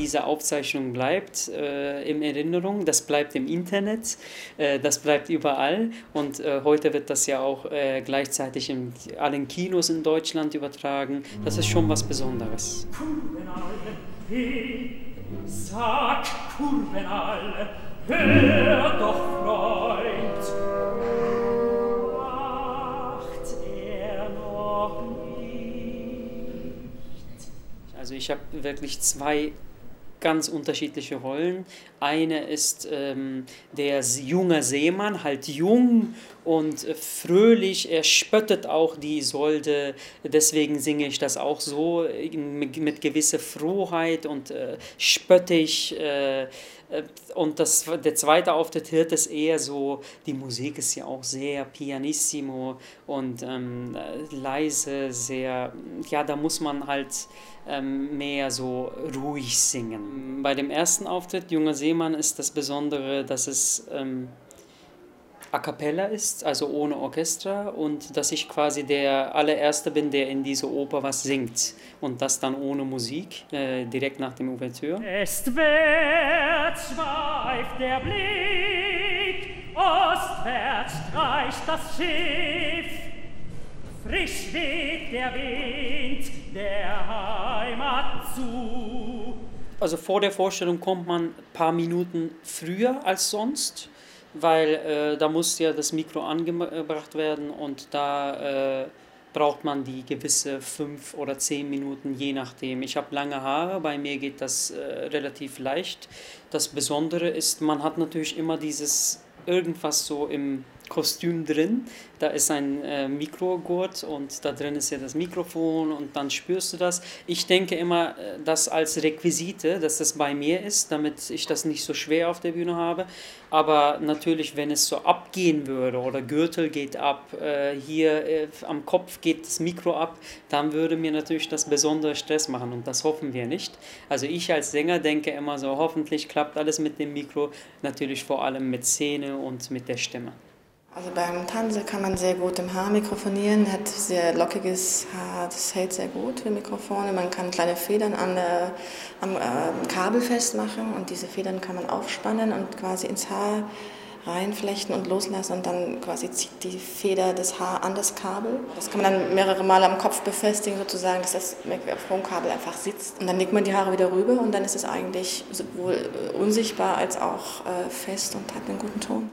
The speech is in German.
Diese Aufzeichnung bleibt äh, in Erinnerung, das bleibt im Internet, äh, das bleibt überall und äh, heute wird das ja auch äh, gleichzeitig in allen Kinos in Deutschland übertragen. Das ist schon was Besonderes. Sag Kurvenal, hör doch Freund, Also ich habe wirklich zwei ganz unterschiedliche Rollen. Eine ist ähm, der junge Seemann, halt jung und äh, fröhlich. Er spöttet auch die Isolde. Deswegen singe ich das auch so mit, gewisser Frohheit und äh, spöttisch. Äh, äh, und das, der zweite Auftritt wird es eher so, die Musik ist ja auch sehr pianissimo und ähm, leise, sehr, ja, da muss man halt ähm, mehr so ruhig singen. Bei dem ersten Auftritt, Junger Seemann, ist das Besondere, dass es ähm, a cappella ist, also ohne Orchester und dass ich quasi der allererste bin, der in diese Oper was singt und das dann ohne Musik, äh, direkt nach dem Ouvertüre. Westwärts schweift der Blick, ostwärts streicht das Schiff, frisch weht der Wind der Heimat zu. Also vor der Vorstellung kommt man ein paar Minuten früher als sonst weil äh, da muss ja das Mikro angebracht werden und da äh, braucht man die gewisse fünf oder zehn Minuten, je nachdem. Ich habe lange Haare, bei mir geht das äh, relativ leicht. Das Besondere ist, man hat natürlich immer dieses irgendwas so im Kostüm drin. Da ist ein äh, Mikrogurt und da drin ist ja das Mikrofon und dann spürst du das. Ich denke immer, äh, das als Requisite, dass das bei mir ist, damit ich das nicht so schwer auf der Bühne habe. Aber natürlich, wenn es so abgehen würde oder Gürtel geht ab, äh, hier äh, am Kopf geht das Mikro ab, dann würde mir natürlich das besondere Stress machen und das hoffen wir nicht. Also ich als Sänger denke immer so, hoffentlich klappt alles mit dem Mikro, natürlich vor allem mit Szene und mit der Stimme. Also beim Tanze kann man sehr gut im Haar mikrofonieren, hat sehr lockiges Haar, das hält sehr gut für Mikrofone. Man kann kleine Federn an der, am äh, Kabel festmachen und diese Federn kann man aufspannen und quasi ins Haar reinflechten und loslassen und dann quasi zieht die Feder das Haar an das Kabel. Das kann man dann mehrere Mal am Kopf befestigen, sozusagen, dass das Mikrofonkabel einfach sitzt. Und dann legt man die Haare wieder rüber und dann ist es eigentlich sowohl unsichtbar als auch äh, fest und hat einen guten Ton.